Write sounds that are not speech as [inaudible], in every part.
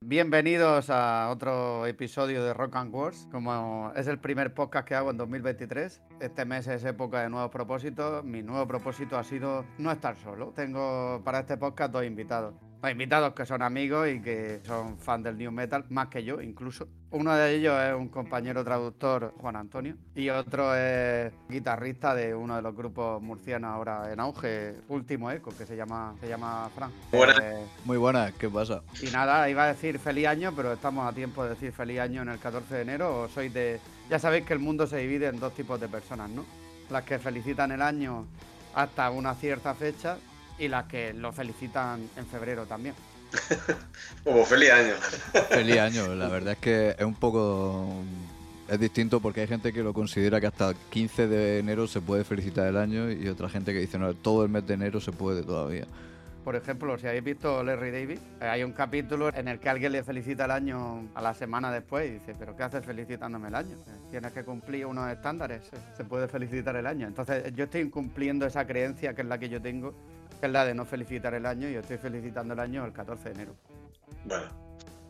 Bienvenidos a otro episodio de Rock and Wars. Como es el primer podcast que hago en 2023, este mes es época de nuevos propósitos. Mi nuevo propósito ha sido no estar solo. Tengo para este podcast dos invitados. Dos invitados que son amigos y que son fan del new metal, más que yo incluso. Uno de ellos es un compañero traductor, Juan Antonio, y otro es guitarrista de uno de los grupos murcianos ahora en auge, Último Eco, que se llama, se llama Fran. Buenas. Eh, Muy buena, ¿qué pasa? y nada, iba a decir feliz año, pero estamos a tiempo de decir feliz año en el 14 de enero. O sois de. Ya sabéis que el mundo se divide en dos tipos de personas, ¿no? Las que felicitan el año hasta una cierta fecha y las que lo felicitan en febrero también. [laughs] Como feliz año. Feliz año, la verdad es que es un poco... Es distinto porque hay gente que lo considera que hasta el 15 de enero se puede felicitar el año y otra gente que dice, no, todo el mes de enero se puede todavía. Por ejemplo, si habéis visto Larry David, eh, hay un capítulo en el que alguien le felicita el año a la semana después y dice, pero ¿qué haces felicitándome el año? Eh, Tienes que cumplir unos estándares, se- se puede felicitar el año. Entonces yo estoy incumpliendo esa creencia que es la que yo tengo, que es la de no felicitar el año y yo estoy felicitando el año el 14 de enero. Bueno,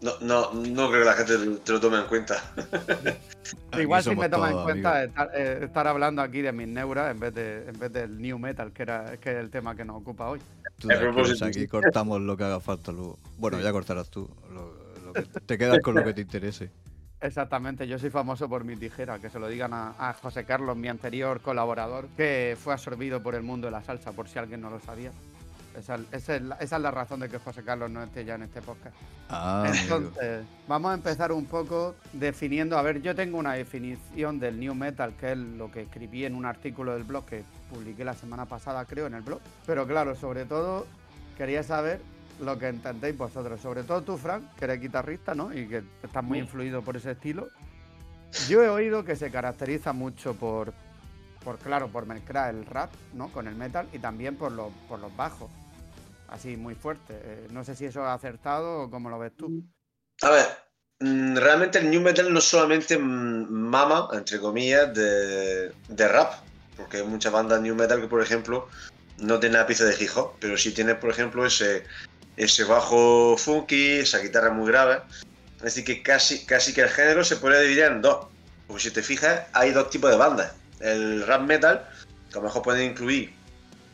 no, no, no creo que la gente te lo tome en cuenta. [laughs] Igual si me toma en cuenta estar, eh, estar hablando aquí de mis neuras en vez, de, en vez del new metal, que, era, que es el tema que nos ocupa hoy. Tú aquí cortamos lo que haga falta luego. Bueno, ya cortarás tú. lo- lo que- te quedas con lo que te interese. Exactamente, yo soy famoso por mi tijera, que se lo digan a, a José Carlos, mi anterior colaborador, que fue absorbido por el mundo de la salsa, por si alguien no lo sabía. Esa, esa es, la, esa es la razón de que José Carlos no esté ya en este podcast. Ah. Entonces, vamos a empezar un poco definiendo. A ver, yo tengo una definición del new metal, que es lo que escribí en un artículo del blog que publiqué la semana pasada, creo, en el blog. Pero claro, sobre todo, quería saber lo que entendéis vosotros. Sobre todo tú, Frank, que eres guitarrista, ¿no? Y que estás muy Sí. influido por ese estilo. Yo he oído que se caracteriza mucho por, por claro, por mezclar el rap, ¿no? Con el metal y también por los, por los bajos. Así muy fuerte. Eh, no sé si eso es acertado o cómo lo ves tú. A ver, mm, realmente el new metal no solamente mm, mama, entre comillas, de, de rap, porque hay muchas bandas new metal que, por ejemplo, no tienen ápice de hip hop, pero sí tiene, por ejemplo, ese, ese bajo funky, esa guitarra muy grave. Decir, que casi, casi que el género se puede dividir en dos. Porque si te fijas, hay dos tipos de bandas. El rap metal, que a lo mejor pueden incluir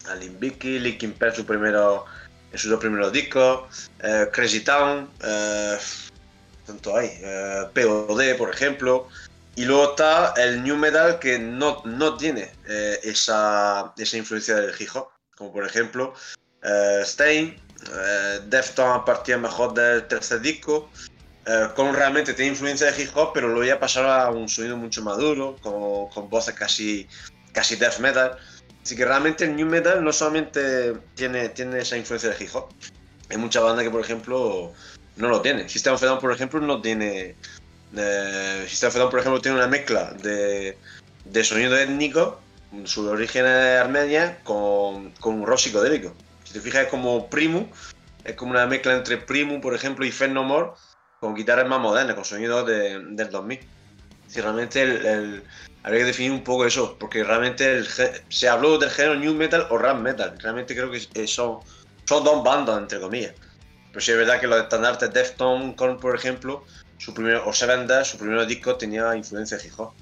a Limp Bizkit, Linkin Park su primero, en sus dos primeros discos, eh, Crazy Town, eh, tanto hay, eh, POD, por ejemplo. Y luego está el new metal que no, no tiene eh, esa, esa influencia del hip hop, como por ejemplo eh, Stain, eh, Deftones a partir mejor del tercer disco, eh, realmente tiene influencia de hip hop, pero luego ya pasaron a un sonido mucho más duro, con, con voces casi, casi death metal. Así que realmente el new metal no solamente tiene, tiene esa influencia de hip hop, hay muchas bandas que, por ejemplo, no lo tienen. System of a Down, por ejemplo, no tiene. Eh, System of a Down, por ejemplo, tiene una mezcla de, de sonido étnico, su origen es Armenia, con, con un rock psicodélico. Te fijas, como Primu, es como una mezcla entre Primu, por ejemplo, y Faith No More, con guitarras más modernas, con sonidos de- del 2000. Si realmente el, habría que definir un poco eso, porque realmente se habló del género new metal o rap metal. Realmente creo que eh, son, son dos bandas, entre comillas. Pero sí es verdad que los estandartes Deftones, Korn, por ejemplo, su primer, o Seven su primer disco tenía influencia de hip hop.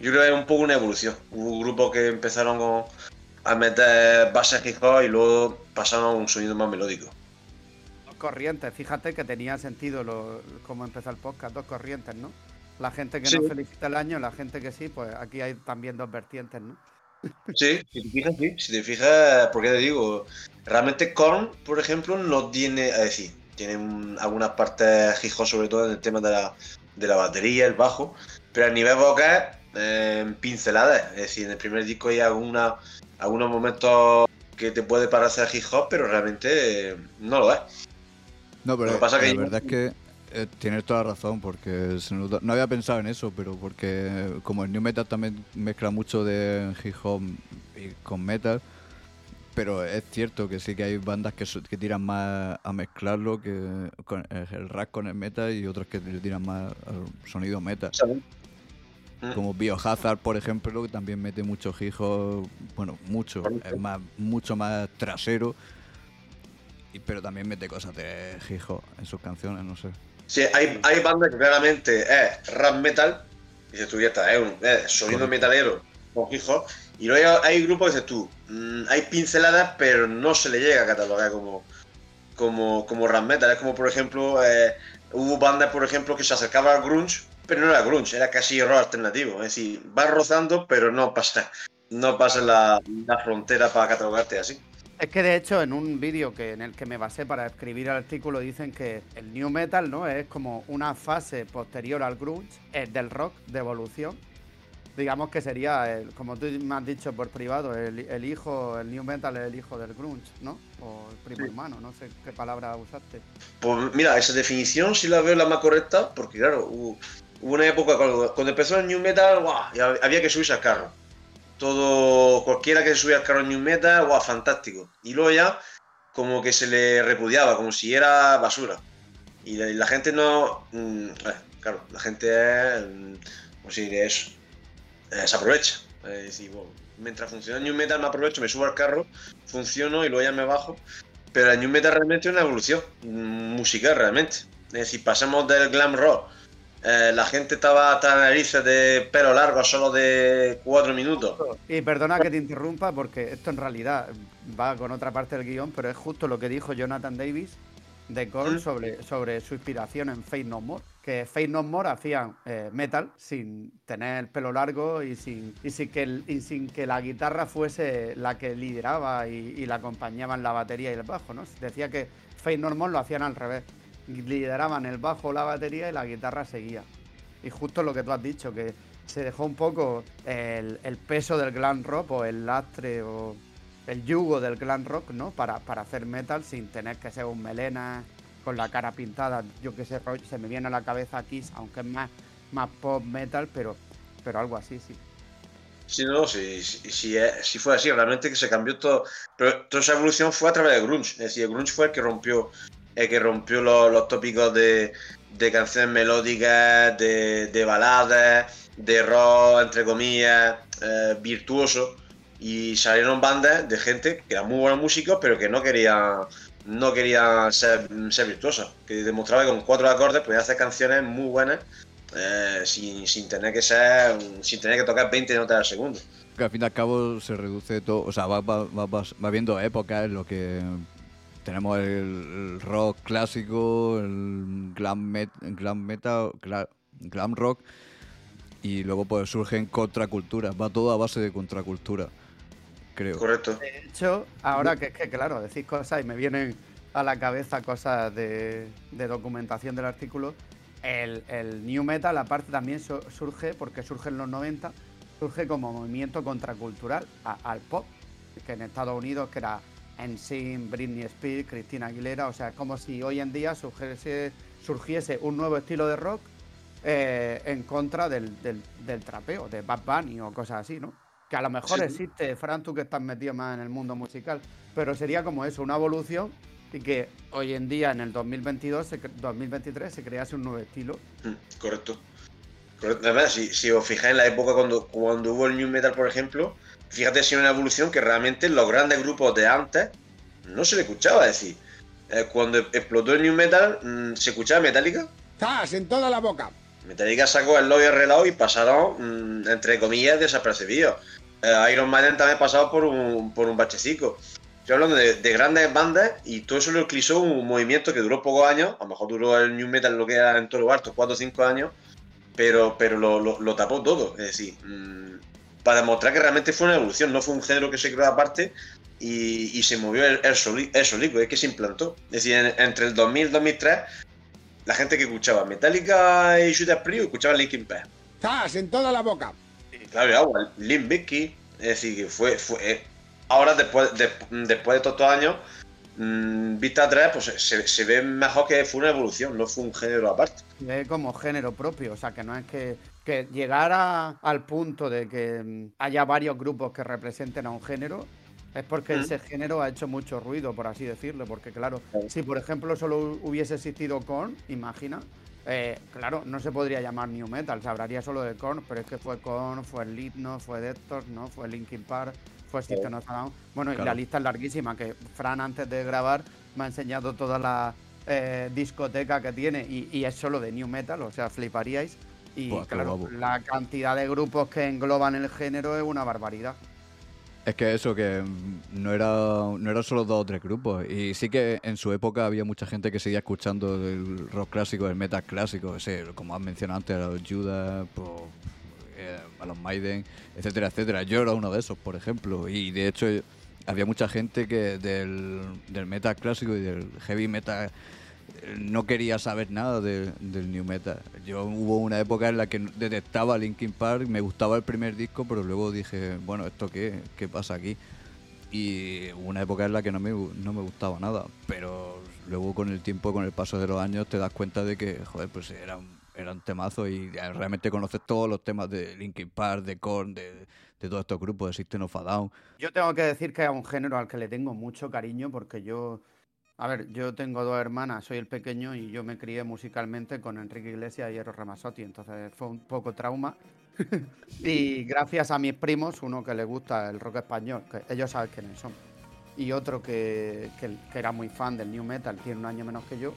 Yo creo que es un poco una evolución. Hubo grupos que empezaron con- a meter bases hip hop y luego pasaron a un sonido más melódico. Dos corrientes, fíjate que tenía sentido lo, cómo empezó el podcast, dos corrientes, ¿no? La gente que Sí. no felicita el año, la gente que sí, pues aquí hay también dos vertientes, ¿no? Sí, si te fijas, sí. Si te fijas, porque te digo, realmente Korn, por ejemplo, no tiene, es decir, tiene un- algunas partes hip hop, sobre todo en el tema de la, de la batería, el bajo, pero a nivel vocal, eh, pinceladas. Es decir, en el primer disco hay alguna, algunos momentos que te puede parecer hip hop, pero realmente eh, no lo es. No, pero Lo que pasa que la yo- verdad es que eh, tienes toda la razón, porque no había pensado en eso, pero porque como el New Metal también mezcla mucho de hip hop y con metal, pero es cierto que sí que hay bandas que, que tiran más a mezclarlo que con el, el rap con el metal y otras que tiran más al sonido metal. Como Biohazard, por ejemplo, que también mete mucho hip hop, bueno, mucho, es más, mucho más trasero, y- pero también mete cosas de hip hop en sus canciones, no sé. Sí, hay, hay bandas que claramente es rap metal, y dices tú, ya está, es un es sonido metalero con hip hop, y luego hay, hay grupos que dices tú, mm, hay pinceladas, pero no se le llega a catalogar como, como, como rap metal. Es como, por ejemplo, eh, hubo bandas, por ejemplo, que se acercaban al grunge, pero no era grunge, era casi rock alternativo. Es decir, vas rozando, pero no pasa, no pasa la, la frontera para catalogarte así. Es que de hecho en un vídeo que en el que me basé para escribir el artículo dicen que el new metal no es como una fase posterior al grunge eh, del rock de evolución. Digamos que sería, el- como tú me has dicho por privado, el, el hijo, el new metal es el hijo del grunge, ¿no? O el primo Sí. hermano, no sé qué palabra usaste. Pues mira, esa definición sí la veo la más correcta, porque claro, hubo, una época cuando, cuando empezó el New Metal, ¡guau! había que subirse al carro. Todo, cualquiera que se subía al carro New Metal, fantástico. Y luego ya, como que se le repudiaba, como si era basura. Y la, gente no. mm, eh, claro, la gente es. mm, ¿Cómo se diría eso? Eh, se aprovecha. Es decir, mientras funciona New Metal me aprovecho, me subo al carro, funciono y luego ya me bajo. Pero el New Metal realmente es una evolución musical, realmente. Es decir, pasamos del glam rock. Eh, la gente estaba hasta la narices de pelo largo solo de cuatro minutos. Y perdona que te interrumpa porque esto en realidad va con otra parte del guion, pero es justo lo que dijo Jonathan Davis de Korn ¿Mm? sobre, sobre su inspiración en Faith No More. Que Faith No More hacían eh, metal sin tener el pelo largo y sin, y sin, que, el- y sin que la guitarra fuese la que lideraba y, y la acompañaba en la batería y el bajo. ¿no? Decía que Faith No More lo hacían al revés. Lideraban el bajo, la batería y la guitarra seguía. Y justo lo que tú has dicho, que se dejó un poco el, peso del glam rock o el lastre o el yugo del glam rock, ¿no? Para, para hacer metal sin tener que ser un melena con la cara pintada. Yo que sé, se me viene a la cabeza Kiss, aunque es más, más pop metal, pero, pero algo así, sí. Sí, no, sí, sí, sí, eh, sí fue así, realmente que se cambió todo. Pero toda esa evolución fue a través del grunge. Es decir, grunge fue el que rompió, el que rompió los, los tópicos de, de canciones melódicas, de, de baladas, de rock, entre comillas, eh, virtuoso. Y salieron bandas de gente que eran muy buenos músicos, pero que no querían, no querían ser, ser virtuosos. Que demostraba que con cuatro acordes podían hacer canciones muy buenas eh, sin, sin tener que ser, sin tener que tocar 20 notas al segundo. Que al fin y al cabo se reduce todo, o sea, va, va, va, va- viendo épocas en lo que tenemos el, el rock clásico, el glam, met- glam metal, gla- glam rock, y luego pues surgen contraculturas, va todo a base de contracultura, creo. Correcto. De hecho, ahora que es que, claro, decís cosas y me vienen a la cabeza cosas de, de documentación del artículo, el, el New Metal aparte también su- surge, porque surge en los 90, surge como movimiento contracultural a- al pop, que en Estados Unidos, que era NSYNC, Britney Spears, Christina Aguilera, o sea, como si hoy en día surgiese, surgiese un nuevo estilo de rock eh, en contra del, del- del trapeo, de Bad Bunny o cosas así, ¿no? Que a lo mejor Sí. existe, Fran, tú que estás metido más en el mundo musical, pero sería como eso, una evolución y que hoy en día, en el 2022, se cre- 2023, se crease un nuevo estilo. Mm, Correcto. Correcto. Además, si, si os fijáis en la época cuando, cuando hubo el New Metal, por ejemplo, fíjate si una evolución que realmente los grandes grupos de antes no se le escuchaba. Es decir, eh, cuando explotó el New Metal, mm, se escuchaba Metallica. ¡Zas! En toda la boca. Metallica sacó el Love y el Reloj y pasaron, mm, entre comillas, desapercibidos. Eh, Iron Maiden también pasado por un, por un bachecico. Estoy hablando de, de grandes bandas y todo eso lo eclipsó un movimiento que duró pocos años. A lo mejor duró el New Metal lo que era en todo lo alto, 4 o 5 años, pero, pero lo, lo- lo tapó todo. Es decir, mm, para demostrar que realmente fue una evolución, no fue un género que se creó aparte y, y se movió el, el, soli- el solico, es que se implantó. Es decir, en- entre el 2000 y el 2003, la gente que escuchaba Metallica y Judas Priest escuchaba Linkin Park. ¡Zas! En toda la boca. Y claro, y agua, Limp Bizkit, es decir, que fue, fue eh, ahora después de, después de todos estos años, mm, vista atrás, pues se, se ve mejor que fue una evolución, no fue un género aparte. Es como género propio, o sea, que no es que, que llegara al punto de que mm, haya varios grupos que representen a un género, es porque Mm. ese género ha hecho mucho ruido, por así decirlo, porque claro, Claro. si por ejemplo solo hubiese existido Korn, imagina, eh, claro, no se podría llamar New Metal, se hablaría solo de Korn, pero es que fue Korn, fue Slipknot, fue Deftones, ¿no? Fue Linkin Park, Down. Bueno, y la lista es larguísima, que Fran antes de grabar me ha enseñado todas las eh, discoteca que tiene y, y es solo de new metal, o sea, fliparíais. Y claro, la cantidad de grupos que engloban el género es una barbaridad. Es que eso, que mm, no era, no era solo dos o tres grupos. Y sí que en su época había mucha gente que seguía escuchando el rock clásico, el metal clásico, ese, como has mencionado antes, los Judas, pues, eh, a los Maiden, etcétera, etcétera. Yo era uno de esos, por ejemplo. Y de hecho había mucha gente que del, del metal clásico y del heavy metal eh, no quería saber nada de- del new metal. Yo hubo una época en la que detestaba Linkin Park, me gustaba el primer disco, pero luego dije, bueno, ¿esto qué? ¿Qué pasa aquí? Y hubo una época en la que no me, no me gustaba nada, pero luego con el tiempo, con el paso de los años, te das cuenta de que, joder, pues eran, eran temazos y ya realmente conoces todos los temas de Linkin Park, de Korn, de, todos estos grupos, de System of a Down. Yo tengo que decir que es un género al que le tengo mucho cariño porque yo, a ver, yo tengo dos hermanas, soy el pequeño y yo me crié musicalmente con Enrique Iglesias y Eros Ramazzotti, entonces fue un poco trauma. [laughs] y gracias a mis primos, uno que le gusta el rock español, que ellos saben quiénes son, y otro que- que era muy fan del new metal, tiene un año menos que yo,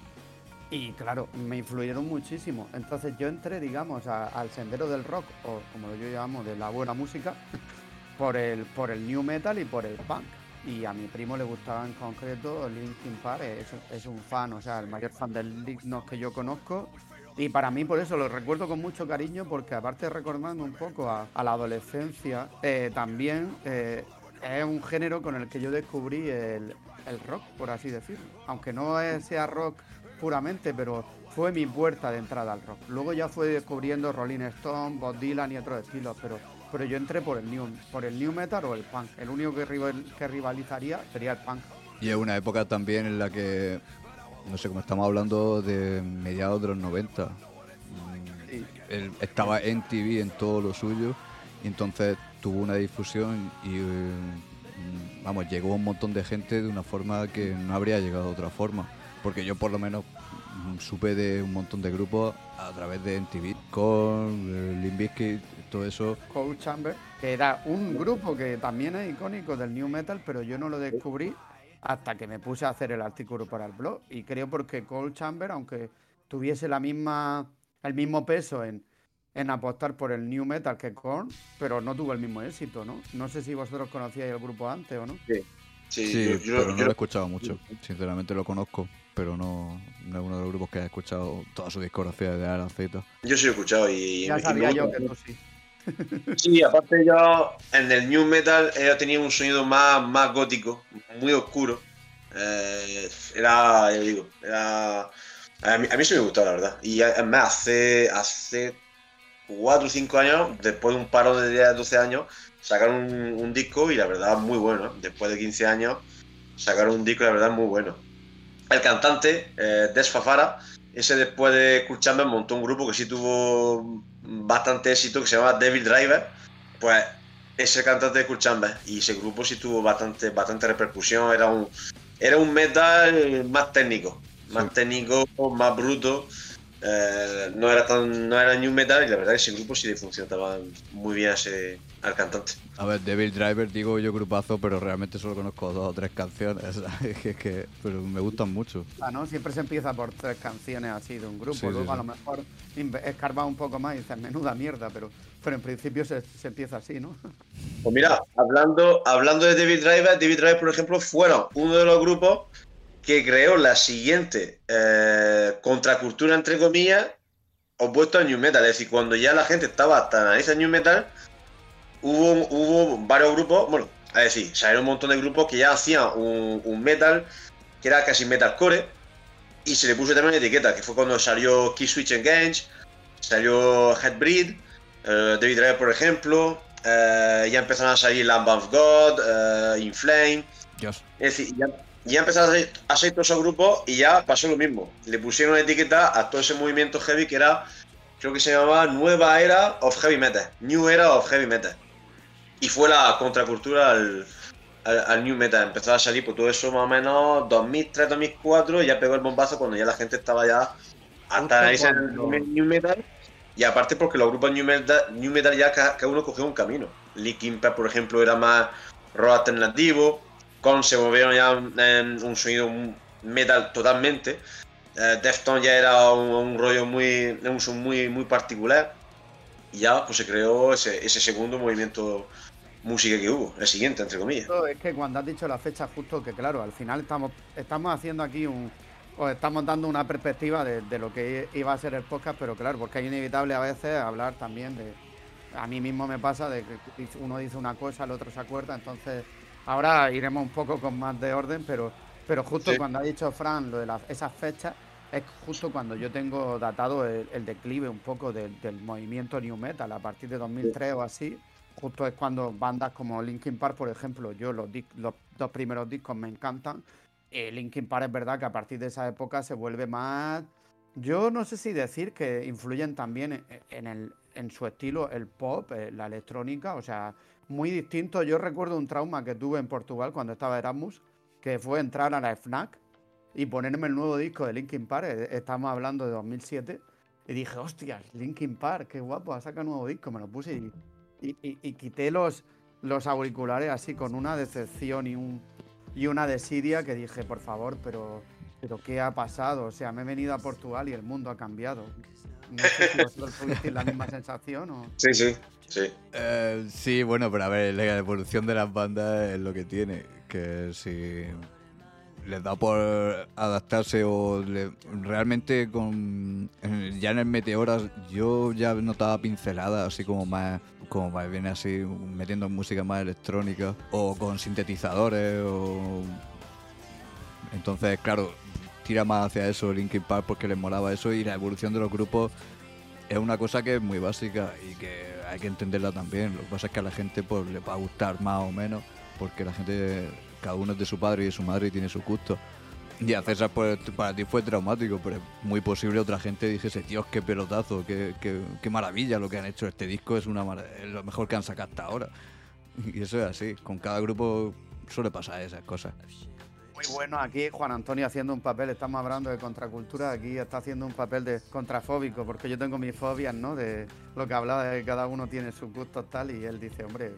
y claro, me influyeron muchísimo. Entonces yo entré, digamos, al sendero del rock, o como yo llamo, de la buena música, [laughs] por el, por el new metal y por el punk. Y a mi primo le gustaba en concreto Linkin Park, es, es un fan, o sea, el mayor fan del Lignos que yo conozco. Y para mí por eso lo recuerdo con mucho cariño, porque aparte recordando un poco a, la adolescencia, eh, también eh, es un género con el que yo descubrí el, el rock, por así decirlo. Aunque no sea rock puramente, pero fue mi puerta de entrada al rock. Luego ya fue descubriendo Rolling Stone, Bob Dylan y otros estilos, pero, pero yo entré por el new, por el new metal o el punk. El único que, rival- que rivalizaría sería el punk. Y es una época también en la que, no sé, como estamos hablando de mediados de los 90, mm, Sí. él estaba en TV en todo lo suyo y entonces tuvo una difusión y, eh, vamos, llegó un montón de gente de una forma que no habría llegado de otra forma. Porque yo por lo menos mm, supe de un montón de grupos a través de MTV, con Limp Bizkit, todo eso. Cold Chamber, que era un grupo que también es icónico del new metal, pero yo no lo descubrí hasta que me puse a hacer el artículo para el blog. Y creo porque Cold Chamber, aunque tuviese la misma, el mismo peso en, en apostar por el new metal que Korn, pero no tuvo el mismo éxito, ¿no? No sé si vosotros conocíais el grupo antes o no. Sí, Sí, yo- yo- pero no yo- lo he escuchado mucho. Sinceramente lo conozco, pero no, no es uno de los grupos que he escuchado toda su discografía de A a Z. yo sí he escuchado y, Ya y sabía yo que tú sí. [laughs] Sí, aparte yo en el new metal ella tenía un sonido más, más gótico, muy oscuro. Eh, era, ya digo, era... A mí, a mí sí me gustó, la verdad. Y además, hace, hace 4 o 5 años, después de un paro de 10, 12 años, sacaron un, un disco y la verdad muy bueno. Después de 15 años, sacaron un disco y la verdad muy bueno. El cantante, eh, Des Fafara, ese después de escucharme montó un grupo que sí tuvo bastante éxito, que se llama Devil Driver. Pues ese cantante de Culchambe y ese grupo sí tuvo bastante, bastante repercusión. Era un, era un metal más técnico, más Sí. técnico, más bruto. Eh, no era tan no era new metal y la verdad que ese grupo sí le funcionaba muy bien ese, al cantante. A ver, Devil Driver digo yo grupazo, pero realmente solo conozco dos o tres canciones. [laughs] Que, que, pero me gustan mucho. Ah, ¿no? Siempre se empieza por tres canciones así de un grupo, Sí, sí, luego a sí. lo mejor escarba un poco más y dices, menuda mierda, pero, pero en principio se, se empieza así, ¿no? [laughs] Pues mira, hablando, hablando de David Driver, David Driver, por ejemplo, fueron uno de los grupos que creó la siguiente eh, contracultura, entre comillas, opuesto al New Metal. Es decir, cuando ya la gente estaba hasta nariz al New Metal, hubo, hubo varios grupos, bueno, es decir, salieron un montón de grupos que ya hacían un, un metal que era casi metalcore y se le puso también etiqueta, que fue cuando salió Key Switch Engage, salió Headbreed, eh, David Driver, por ejemplo, eh, ya empezaron a salir Lamb of God, eh, Inflame, Dios. es decir, ya, ya empezaron a salir, a salir todos esos grupos y ya pasó lo mismo. Le pusieron una etiqueta a todo ese movimiento heavy que era, creo que se llamaba Nueva Era of Heavy Metal, New Era of Heavy Metal. Y fue la contracultura al, al, al New Metal. Empezó a salir por todo eso más o menos 2003, 2004, y ya pegó el bombazo cuando ya la gente estaba ya hasta New Metal. Y aparte porque los grupos New Metal, New Metal ya ca- cada, uno cogió un camino. Linkin Park, por ejemplo, era más rock alternativo. Con se movieron ya en un sonido metal totalmente. Eh, Defton ya era un, un rollo muy, un muy, muy particular. Y ya pues se creó ese, ese segundo movimiento música que hubo, el siguiente, entre comillas. Es que cuando has dicho la fecha, justo que claro, al final estamos, estamos haciendo aquí un. O estamos dando una perspectiva de, de lo que iba a ser el podcast, pero claro, porque es inevitable a veces hablar también de. A mí mismo me pasa de que uno dice una cosa, el otro se acuerda, entonces ahora iremos un poco con más de orden, pero, pero justo Sí. cuando ha dicho Fran lo de las- esas fechas, es justo cuando yo tengo datado el, el declive un poco del, del movimiento New Metal, a partir de 2003 o así, justo es cuando bandas como Linkin Park, por ejemplo, yo los, los dos primeros discos me encantan. Eh, Linkin Park es verdad que a partir de esa época se vuelve más. Yo no sé si decir que influyen también en, en el, en su estilo el pop, eh, la electrónica, o sea, muy distinto. Yo recuerdo un trauma que tuve en Portugal cuando estaba Erasmus, que fue entrar a la FNAC y ponerme el nuevo disco de Linkin Park, eh, estamos hablando de 2007, y dije, hostias, Linkin Park, qué guapo, ha sacado nuevo disco, me lo puse y, y, y- y quité los, los auriculares así con una decepción y, un, y una desidia que dije, por favor, pero, pero ¿qué ha pasado? O sea, me he venido a Portugal y el mundo ha cambiado. No sé si vosotros tuvisteis la misma sensación o... [laughs] Sí, sí, sí. Eh, sí, bueno, pero a ver, la evolución de las bandas es lo que tiene. Que si les da por adaptarse o le- realmente con ya en el Meteoras yo ya notaba pinceladas así como más como más bien así metiendo música más electrónica o con sintetizadores o entonces claro tira más hacia eso Linkin Park porque les molaba eso y la evolución de los grupos es una cosa que es muy básica y que hay que entenderla también. Lo que pasa es que a la gente pues, le va a gustar más o menos, porque la gente, cada uno es de su padre y de su madre y tiene su gusto. Y a César pues, para ti fue traumático, pero es muy posible otra gente dijese, Dios, qué pelotazo, qué, qué, qué maravilla lo que han hecho. Este disco es, una es lo mejor que han sacado hasta ahora. [laughs] Y eso es así, con cada grupo suele pasar esas cosas. Muy bueno aquí Juan Antonio haciendo un papel, estamos hablando de contracultura, aquí está haciendo un papel de contrafóbico, porque yo tengo mis fobias, ¿no? De lo que hablaba de que cada uno tiene sus gustos tal, y él dice, hombre,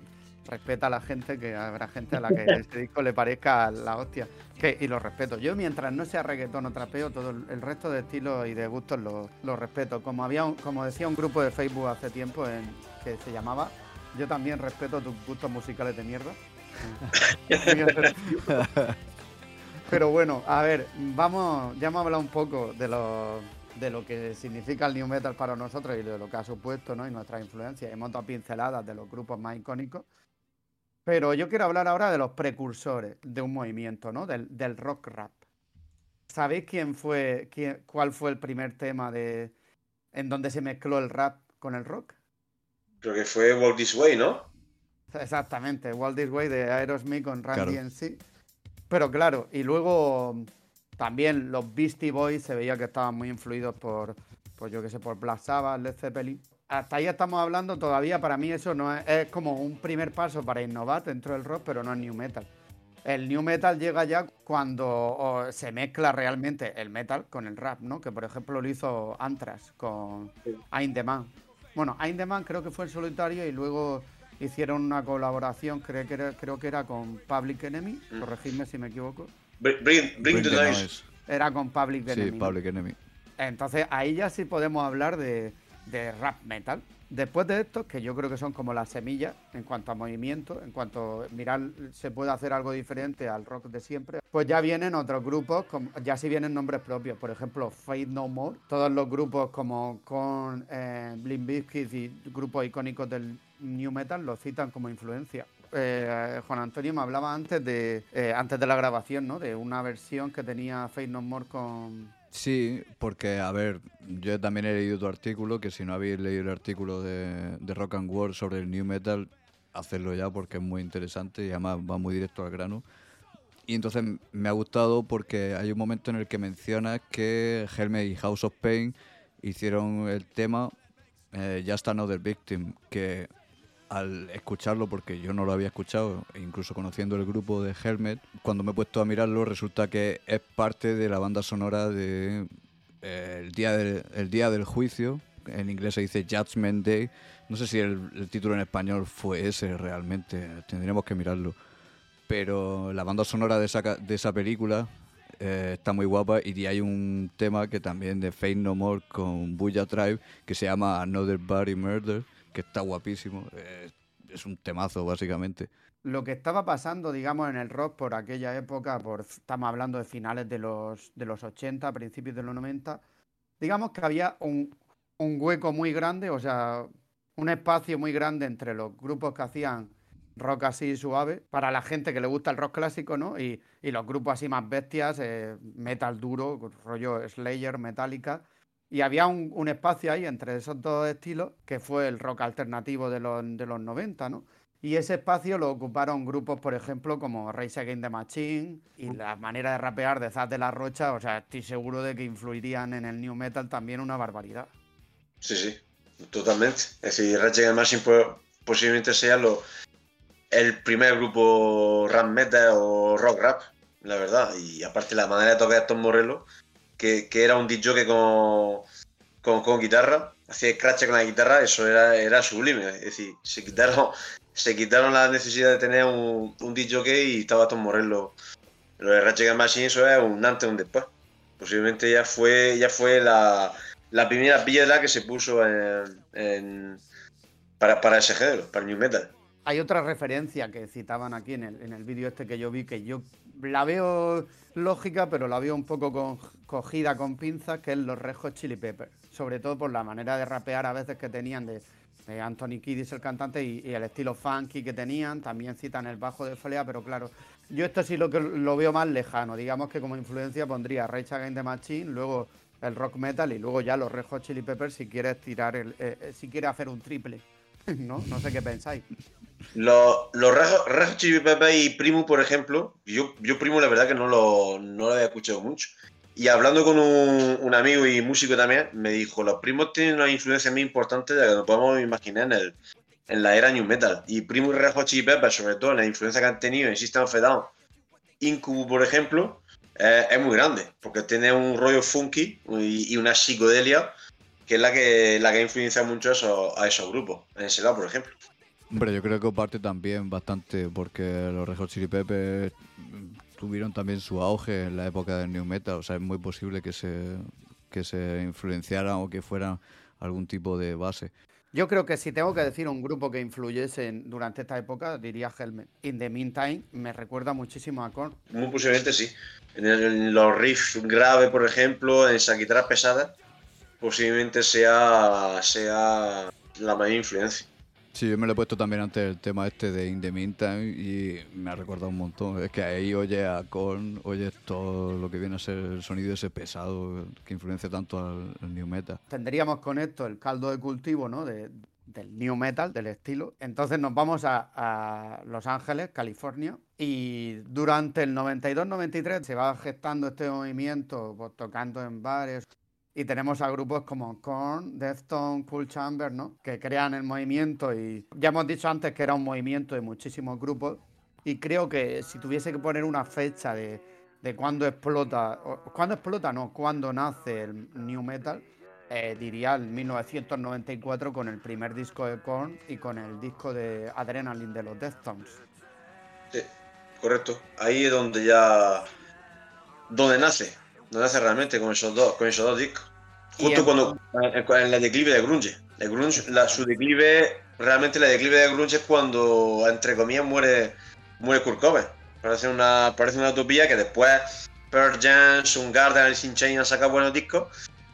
respeta a la gente, que habrá gente a la que este disco le parezca la hostia. Y lo respeto. Yo mientras no sea reggaetón o trapeo, todo el resto de estilos y de gustos lo, lo respeto. Como había como decía un grupo de Facebook hace tiempo que se llamaba Yo también respeto tus gustos musicales de mierda. [laughs] Pero bueno, a ver, vamos, ya hemos hablado un poco de lo, de lo que significa el new metal para nosotros y de lo que ha supuesto, ¿no? Y nuestras influencias. Hemos dado pinceladas de los grupos más icónicos. Pero yo quiero hablar ahora de los precursores de un movimiento, ¿no? Del, del rock rap. ¿Sabéis quién fue, quién, cuál fue el primer tema de en donde se mezcló el rap con el rock? Creo que fue Walk This Way, ¿no? Exactamente, Walt This Way de Aerosmith con Randy Claro. en sí. Pero claro, y luego también los Beastie Boys se veía que estaban muy influidos por, pues yo qué sé, por Black Sabbath, Led Zeppelin. Hasta ahí estamos hablando, todavía para mí eso no es, es como un primer paso para innovar dentro del rock, pero no es new metal. El new metal llega ya cuando oh, se mezcla realmente el metal con el rap, ¿no? Que por ejemplo lo hizo Anthrax con I'm the Man. Bueno, I'm the Man creo que fue en solitario y luego hicieron una colaboración, creo que era, creo que era con Public Enemy, Mm. corregidme si me equivoco. Bring, bring, bring the the noise. Era con Public Sí, Enemy. ¿no? Public Enemy. Entonces ahí ya sí podemos hablar de, de rap metal. Después de esto, que yo creo que son como las semillas en cuanto a movimiento, en cuanto mirar se puede hacer algo diferente al rock de siempre, pues ya vienen otros grupos, ya sí vienen nombres propios, por ejemplo Fate No More, todos los grupos como con eh, Blind Bizkit y grupos icónicos del New Metal los citan como influencia. Eh, Juan Antonio me hablaba antes de eh, antes de la grabación, ¿no? De una versión que tenía Fate No More con Sí, porque, a ver, yo también he leído tu artículo, que si no habéis leído el artículo de, de Rock and World sobre el New Metal, hacedlo ya porque es muy interesante y además va muy directo al grano. Y entonces me ha gustado porque hay un momento en el que mencionas que Helmet y House of Pain hicieron el tema eh, Just Another Victim, que al escucharlo, porque yo no lo había escuchado, e incluso conociendo el grupo de Helmet, cuando me he puesto a mirarlo resulta que es parte de la banda sonora de eh, el, día del, el día del juicio, en inglés se dice Judgment Day, no sé si el, título en español fue ese realmente, tendríamos que mirarlo, pero la banda sonora de esa, de esa película eh, está muy guapa y hay un tema que también de Fate No More con Buya Tribe que se llama Another Body Murder, que está guapísimo. Eh, es un temazo, básicamente. Lo que estaba pasando, digamos, en el rock por aquella época, por, estamos hablando de finales de los, de los 80, principios de los 90, digamos que había un, un hueco muy grande, o sea, un espacio muy grande entre los grupos que hacían rock así suave, para la gente que le gusta el rock clásico, ¿no? Y, y los grupos así más bestias, eh, metal duro, rollo Slayer, Metallica. Y había un, un, espacio ahí entre esos dos estilos, que fue el rock alternativo de los, de los 90, ¿no? Y ese espacio lo ocuparon grupos, por ejemplo, como Race Against the Machine y la manera de rapear de Zaz de la Rocha, o sea, estoy seguro de que influirían en el new metal también una barbaridad. Sí, sí, totalmente. Es decir, Rage Against the Machine pues, posiblemente sea lo, el primer grupo rap metal o rock rap, la verdad. Y aparte la manera de tocar de Tom Morello, que, era un DJ con, con, con, guitarra, hacía scratch con la guitarra, eso era, era sublime. Es decir, se quitaron, se quitaron la necesidad de tener un, un y estaba Tom Morello. Lo de Ratchet Machine eso es un antes y un después. Posiblemente ya fue, ya fue la, la primera piedra que se puso para, para ese género, para el New Metal hay otra referencia que citaban aquí en el, en el vídeo este que yo vi, que yo la veo lógica, pero la veo un poco con, cogida con pinzas, que es los Rejos Chili Peppers. Sobre todo por la manera de rapear a veces que tenían de, Anthony Kiddis, el cantante, y, el estilo funky que tenían. También citan el bajo de Flea, pero claro, yo esto sí lo, que, lo veo más lejano. Digamos que como influencia pondría Rage Against the Machine, luego el rock metal y luego ya los Rejos Chili Peppers si quieres tirar el, eh, si quieres hacer un triple. [laughs] ¿No? No sé qué pensáis. Los, los Chili Peppers y Primo, por ejemplo, yo, yo Primo la verdad que no lo, no lo había escuchado mucho. Y hablando con un, amigo y músico también, me dijo, los primos tienen una influencia muy importante de la que nos podemos imaginar en, el, en la era New Metal. Y Primo y Chili Peppers, sobre todo en la influencia que han tenido en System of a Down, Incubo, por ejemplo, eh, es muy grande, porque tiene un rollo funky y, una psicodelia que es la que, la que ha influenciado mucho a esos, a esos grupos, en ese por ejemplo. Hombre, yo creo que parte también bastante porque los Red Hot Chili Peppers tuvieron también su auge en la época del New Metal, o sea, es muy posible que se, que se influenciaran o que fueran algún tipo de base. Yo creo que si tengo que decir un grupo que influyese en, durante esta época, diría Helmet. In the Meantime me recuerda muchísimo a Korn. Muy posiblemente sí. En, el, en los riffs graves, por ejemplo, en esa guitarra pesada, posiblemente sea, sea la mayor influencia. Sí, yo me lo he puesto también antes el tema este de In y me ha recordado un montón. Es que ahí oye a Korn, oyes todo lo que viene a ser el sonido ese pesado que influencia tanto al, New Metal. Tendríamos con esto el caldo de cultivo ¿no? de, del New Metal, del estilo. Entonces nos vamos a, a Los Ángeles, California, y durante el 92-93 se va gestando este movimiento, pues, tocando en bares, y tenemos a grupos como Korn, Deftones, Cool Chamber, ¿no? Que crean el movimiento y ya hemos dicho antes que era un movimiento de muchísimos grupos y creo que si tuviese que poner una fecha de, de cuándo explota, cuándo explota, no, cuándo nace el New Metal, eh, diría el 1994 con el primer disco de Korn y con el disco de Adrenaline de los Deftones. Sí, correcto. Ahí es donde ya... donde nace no nace realmente con esos dos, con esos dos discos. Justo cuando en el declive de grunge. La, su declive, realmente la declive de grunge es cuando, entre comillas, muere, muere Kurt Cobain. Parece una, parece una utopía que después Pearl Jam, Soundgarden, Alice in Chains han sacado buenos discos,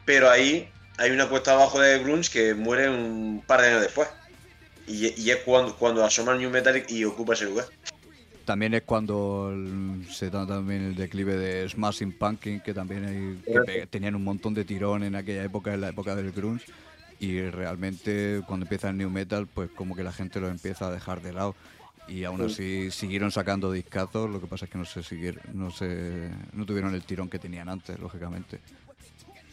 pero ahí hay una cuesta abajo de grunge que muere un par de años después. Y, y es cuando, cuando asoma el New Metal y ocupa ese lugar. También es cuando se da también el declive de Smashing Pumpkin, que también hay, que tenían un montón de tirón en aquella época, en la época del grunge, y realmente cuando empieza el new metal, pues como que la gente lo empieza a dejar de lado. Y aún así siguieron sacando discazos, lo que pasa es que no se siguieron, no se, no tuvieron el tirón que tenían antes, lógicamente.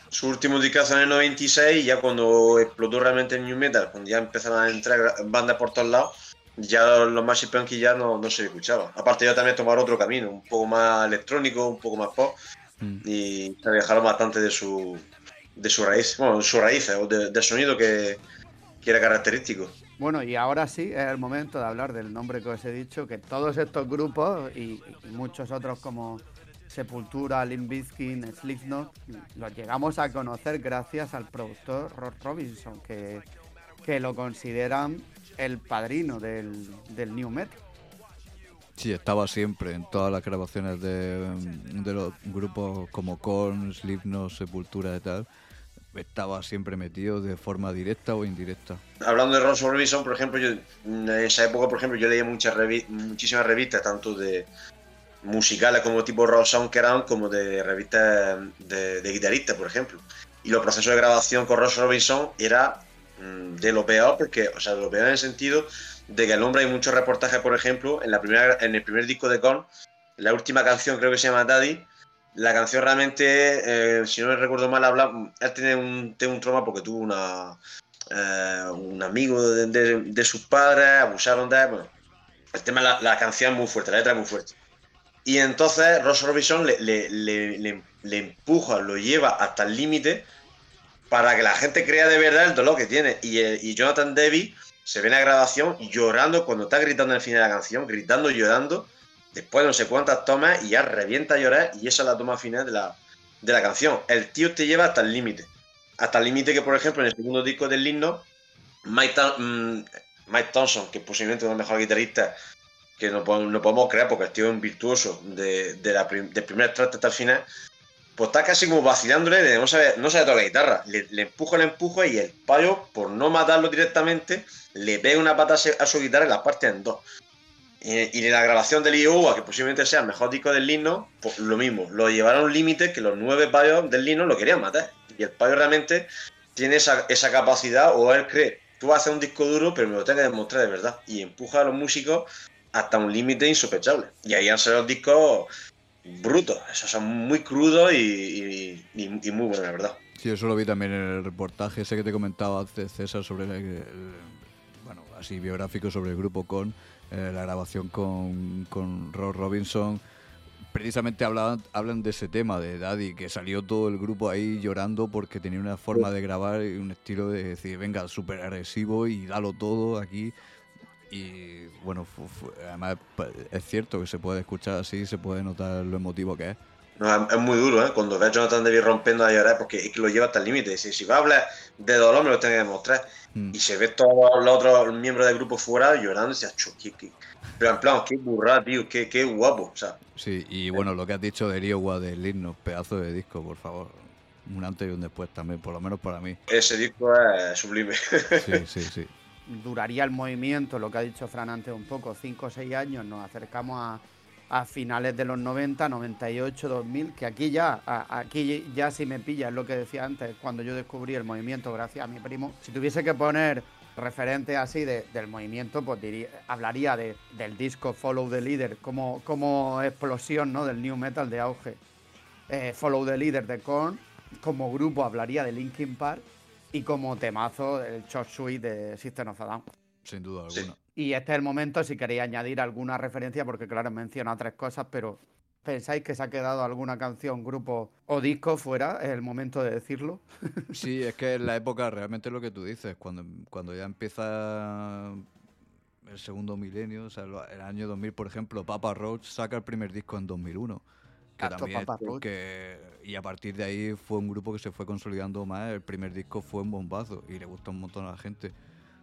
Su último discazo en el 96, ya cuando explotó realmente el new metal, cuando ya empezaron a entrar bandas por todos lados ya los Massive Punky ya no, no, se escuchaba. Aparte yo también tomar otro camino, un poco más electrónico, un poco más pop, mm. y se alejaron bastante de su de su raíz, bueno, de su raíz, o de, del sonido que, que, era característico. Bueno, y ahora sí es el momento de hablar del nombre que os he dicho, que todos estos grupos y, y muchos otros como Sepultura, Limp Bizkit, Slipknot, los llegamos a conocer gracias al productor Rob Robinson, que, que lo consideran el padrino del, del New Metal. Sí, estaba siempre en todas las grabaciones de, de los grupos como Korn, Slipknot, Sepultura y tal. Estaba siempre metido de forma directa o indirecta. Hablando de Ron Robinson, por ejemplo, yo, en esa época, por ejemplo, yo leía muchas revi muchísimas revistas, tanto de musicales como tipo Rock Sound que eran, como de revistas de, de guitarristas, por ejemplo. Y los procesos de grabación con Ross Robinson era de lo peor, porque, o sea, de lo peor en el sentido de que el hombre hay muchos reportajes, por ejemplo, en, la primera, en el primer disco de Korn, la última canción creo que se llama Daddy, la canción realmente, eh, si no me recuerdo mal, habla, él tiene un, tiene un trauma porque tuvo una, eh, un amigo de, de, de, sus padres, abusaron de él, bueno, el tema la, la, canción es muy fuerte, la letra es muy fuerte. Y entonces Ross Robinson le, le, le, le empuja, lo lleva hasta el límite para que la gente crea de verdad el dolor que tiene. Y, Jonathan Debbie se ve en la grabación llorando cuando está gritando al final de la canción, gritando, llorando, después de no sé cuántas tomas y ya revienta a llorar y esa es la toma final de la, de la canción. El tío te lleva hasta el límite. Hasta el límite que, por ejemplo, en el segundo disco del himno, Mike, Mike Thompson, que es posiblemente uno de los mejores guitarristas que no, podemos creer porque el tío es un virtuoso de, de la prim, del primer traste hasta el final, pues está casi como vacilándole no sabe, no sabe tocar la guitarra. Le, empuja, le empuja y el payo, por no matarlo directamente, le pega una pata a su guitarra y la parte en dos. Y, y en la grabación del IOA, que posiblemente sea el mejor disco del Lino, pues lo mismo, lo llevaron a un límite que los nueve payos del Lino lo querían matar. Y el payo realmente tiene esa, esa capacidad, o él cree, tú vas a hacer un disco duro, pero me lo tengo que demostrar de verdad. Y empuja a los músicos hasta un límite insospechable. Y ahí han salido los discos brutos, esos son muy crudos y, muy buenos, la verdad. Sí, eso lo vi también en el reportaje ese que te comentaba antes, César, sobre el, bueno, así biográfico sobre el grupo con eh, la grabación con, con Rob Robinson. Precisamente hablaban, hablan de ese tema de Daddy, que salió todo el grupo ahí llorando porque tenía una forma de grabar y un estilo de decir, venga, súper agresivo y dalo todo aquí y bueno, fue, fue, además es cierto que se puede escuchar así, se puede notar lo emotivo que es. No, es muy duro, ¿eh? Cuando ves a Jonathan Davis rompiendo a llorar, porque es que lo lleva hasta el límite. Si, si va a hablar de dolor, me lo tiene que demostrar. Mm. Y se ve todos los otros miembros del grupo fuera llorando y se ha Pero en plan, qué burrada, tío, qué, qué guapo. O sea, sí, y bueno, lo que has dicho de Riowa del himno, pedazo de disco, por favor. Un antes y un después también, por lo menos para mí. Ese disco es sublime. Sí, sí, sí [laughs] duraría el movimiento, lo que ha dicho Fran antes un poco, 5 o 6 años, nos acercamos a, finales de los 90, 98, 2000, que aquí ya, aquí ya si me pilla, es lo que decía antes, cuando yo descubrí el movimiento gracias a mi primo, si tuviese que poner referente así de, del movimiento, pues diría, hablaría de, del disco Follow the Leader como, como explosión ¿no? del new metal de auge. Eh, Follow the Leader de Korn, como grupo hablaría de Linkin Park y como temazo el Chop Suite de System of a Down. Sin duda alguna. Y este es el momento si queréis añadir alguna referencia, porque claro, menciona tres cosas, pero ¿pensáis que se ha quedado alguna canción, grupo o disco fuera? Es el momento de decirlo. [laughs] Sí, es que en la época realmente lo que tú dices, cuando, cuando ya empieza el segundo milenio, o sea, el año 2000, por ejemplo, Papa Roach saca el primer disco en 2001 que también que, y a partir de ahí fue un grupo que se fue consolidando más el primer disco fue un bombazo y le gustó un montón a la gente.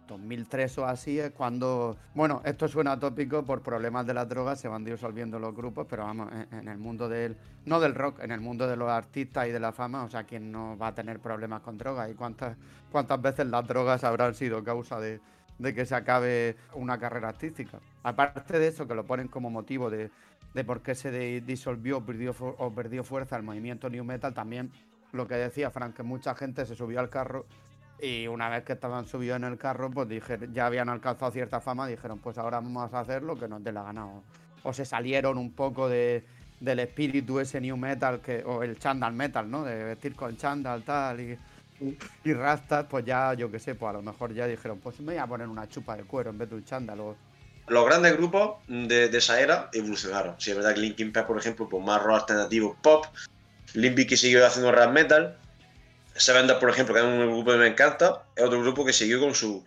2003 o así es cuando bueno esto suena tópico por problemas de las drogas se van disolviendo los grupos pero vamos en, en, el mundo del no del rock en el mundo de los artistas y de la fama o sea quién no va a tener problemas con drogas y cuántas cuántas veces las drogas habrán sido causa de de que se acabe una carrera artística. Aparte de eso, que lo ponen como motivo de, de por qué se disolvió perdió, o perdió fuerza el movimiento New Metal, también lo que decía Frank, que mucha gente se subió al carro y una vez que estaban subidos en el carro, pues dijeron, ya habían alcanzado cierta fama, dijeron, pues ahora vamos a hacer lo que nos dé la gana. O, se salieron un poco de, del espíritu ese New Metal, o el Chandal Metal, ¿no? De vestir con Chandal, tal, y, y, rastas, pues ya, yo qué sé, pues a lo mejor ya dijeron, pues me voy a poner una chupa de cuero en vez de un chándal. O, los grandes grupos de, esa era evolucionaron. Si sí, es verdad que Linkin Park, por ejemplo, pues más rock alternativo pop, Limp que siguió haciendo rap metal, Seven por ejemplo, que es un grupo que me encanta, es otro grupo que siguió con su,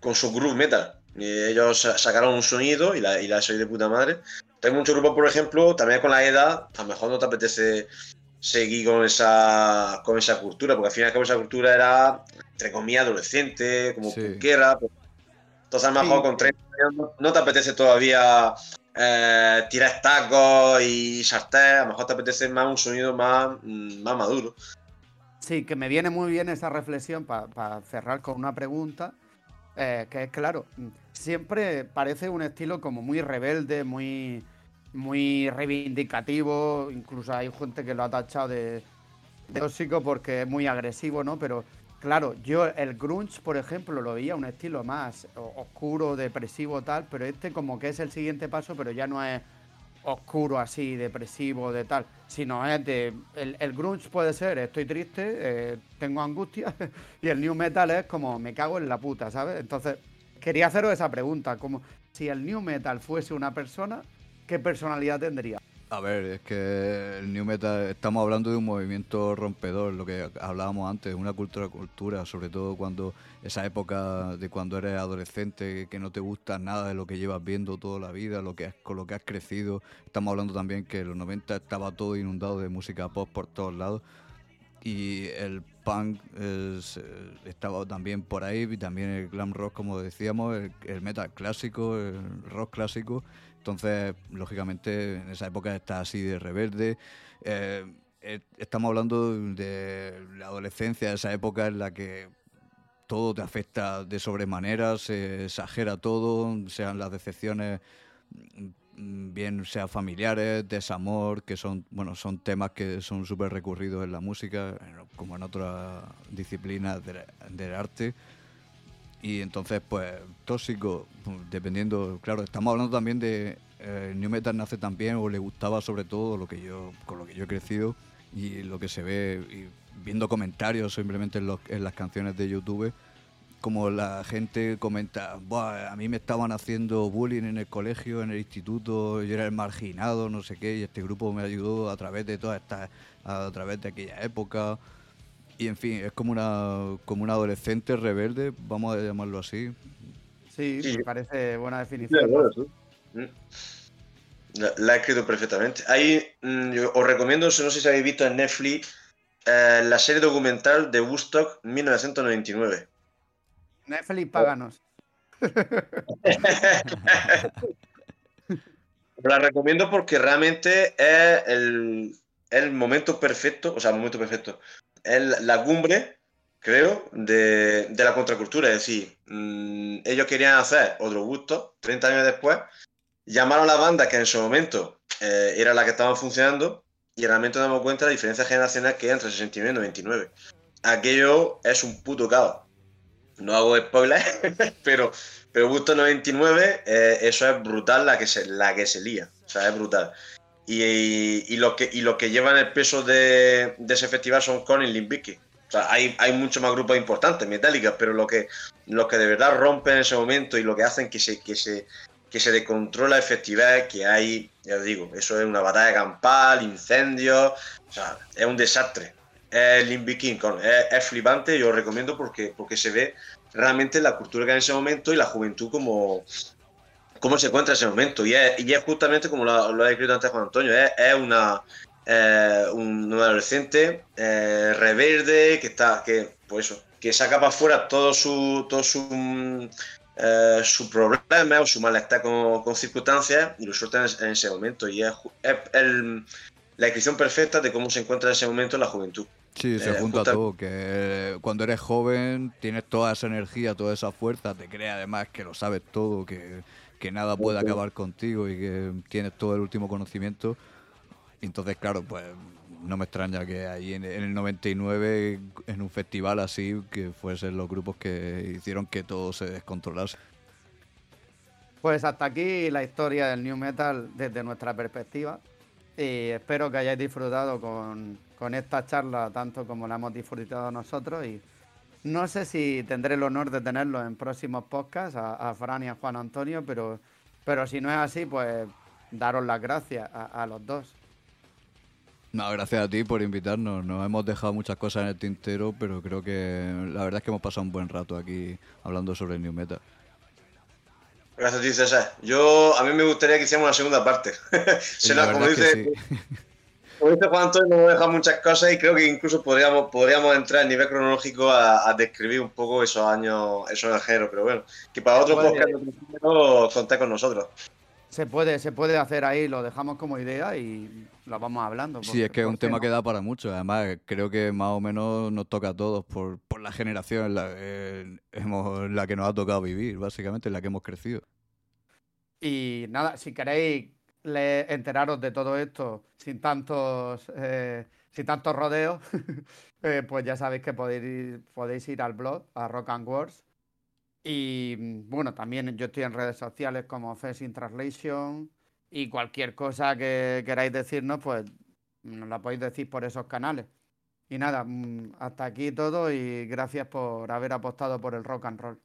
con su groove metal. Ellos sacaron un sonido y la, y la soy de puta madre. Tengo muchos grupos, por ejemplo, también con la edad, a lo mejor no te apetece seguir con esa, con esa cultura, porque al final esa cultura era, entre comillas, adolescente, como Sí. pues. Entonces a lo mejor Sí. con 30 años no, te apetece todavía eh, tirar tacos y sartén, a lo mejor te apetece más un sonido más, mm, más maduro. Sí, que me viene muy bien esa reflexión para cerrar con una pregunta, eh, que es claro, siempre parece un estilo como muy rebelde, muy, muy reivindicativo, incluso hay gente que lo ha tachado de, tóxico porque es muy agresivo, ¿no? Pero claro, yo el grunge, por ejemplo, lo veía un estilo más oscuro, depresivo, tal, pero este como que es el siguiente paso, pero ya no es oscuro así, depresivo, de tal, sino es de... El, el grunge puede ser, estoy triste, eh, tengo angustia, [laughs] y el new metal es como, me cago en la puta, ¿sabes? Entonces, quería haceros esa pregunta, como si el new metal fuese una persona, ¿qué personalidad tendría? A ver, es que el New Metal, estamos hablando de un movimiento rompedor, lo que hablábamos antes, una cultura cultura, sobre todo cuando esa época de cuando eres adolescente, que no te gusta nada de lo que llevas viendo toda la vida, lo que has, con lo que has crecido. Estamos hablando también que en los 90 estaba todo inundado de música pop por todos lados y el punk eh, estaba también por ahí, también el glam rock, como decíamos, el, metal clásico, el rock clásico. Entonces, lógicamente, en esa época está así de rebelde. Eh, eh, estamos hablando de la adolescencia, esa época en la que todo te afecta de sobremanera, se exagera todo, sean las decepciones bien sea familiares, desamor, que son, bueno, son temas que son súper recurridos en la música, como en otras disciplinas del, arte. Y entonces, pues, tóxico, pues, dependiendo, claro, estamos hablando también de eh, New Metal nace también, o le gustaba sobre todo lo que yo, con lo que yo he crecido y lo que se ve, viendo comentarios simplemente en, los- en las canciones de YouTube, como la gente comenta, Buah, a mí me estaban haciendo bullying en el colegio, en el instituto, yo era el marginado, no sé qué, y este grupo me ayudó a través de todas estas, a través de aquella época. Y en fin, es como una, como un adolescente rebelde, vamos a llamarlo así. Sí, Sí. me parece buena Sí, definición. bueno, sí. Mm. La, la he escrito perfectamente. Ahí mm, yo os recomiendo, no sé si habéis visto en Netflix, eh, la serie documental de Woodstock 1999. Netflix, páganos. [laughs] La recomiendo porque realmente es el, es el momento perfecto, o sea, el momento perfecto. Es la cumbre, creo, de, de la contracultura. Es decir, mm, ellos querían hacer otro gusto 30 años después. Llamaron a la banda que en su momento eh, era la que estaban funcionando y realmente nos damos cuenta de la diferencia generacional que hay entre 69 y 99. Aquello es un puto caos. No hago spoiler, [laughs] pero, pero Gusto 99, eh, eso es brutal la que se, la que se lía. O sea, es brutal. Y, y, y los que, y los que llevan el peso de, de ese festival son Korn y Limp Bizkit. O sea, hay, hay muchos más grupos importantes, metálicas, pero lo que, los que de verdad rompen en ese momento y lo que hacen que se, que se, que se descontrola el festival, que hay, ya os digo, eso es una batalla campal, incendios, o sea, es un desastre. Es Limp Bizkit, Korn, es, es flipante, yo os recomiendo porque, porque se ve realmente la cultura que hay en ese momento y la juventud como, cómo se encuentra en ese momento. Y es, y es justamente como lo, ha escrito antes Juan Antonio, es, es una, eh, adolescente eh, rebelde que está, que, pues eso, que saca para afuera todo su, todo su, eh, su problema o su malestar con, con circunstancias y lo suelta en, ese momento. Y es, es el- la descripción perfecta de cómo se encuentra en ese momento la juventud. Sí, se Eh, junta justa- todo, que eh, cuando eres joven tienes toda esa energía, toda esa fuerza, te crees además que lo sabes todo, que, que nada puede acabar contigo y que tienes todo el último conocimiento. Entonces, claro, pues no me extraña que ahí en, en el 99, en un festival así, que fuesen los grupos que hicieron que todo se descontrolase. Pues hasta aquí la historia del New Metal desde nuestra perspectiva. Y espero que hayáis disfrutado con, con esta charla tanto como la hemos disfrutado nosotros. Y no sé si tendré el honor de tenerlo en próximos podcasts, a, a Fran y a Juan Antonio, pero, pero si no es así, pues daros las gracias a, a los dos. No, gracias a ti por invitarnos. Nos hemos dejado muchas cosas en el tintero, pero creo que la verdad es que hemos pasado un buen rato aquí hablando sobre el New Metal. Gracias a ti, César. Yo, a mí me gustaría que hiciéramos una segunda parte. [laughs] La como dice, sí. Como dice Juan Antonio, nos deja muchas cosas y creo que incluso podríamos, podríamos entrar a nivel cronológico a, a describir un poco esos años, esos ajeros. Pero bueno, que para otro podcast primero, contad con nosotros. Se puede, se puede hacer ahí, lo dejamos como idea y lo vamos hablando. Sí, es que es ¿por un tema no? que da para mucho. Además, creo que más o menos nos toca a todos por, por la generación en la, en- hemos, en la que nos ha tocado vivir, básicamente, en la que hemos crecido. Y nada, si queréis le- enteraros de todo esto sin tantos, eh, sin tantos rodeos, [laughs] eh, pues ya sabéis que podéis ir, podéis ir al blog, a Rock and Wars. Y mm, bueno, también yo estoy en redes sociales como Fes in Translation y cualquier cosa que queráis decirnos, pues nos la podéis decir por esos canales. Y nada, mm, hasta aquí todo y gracias por haber apostado por el rock and roll.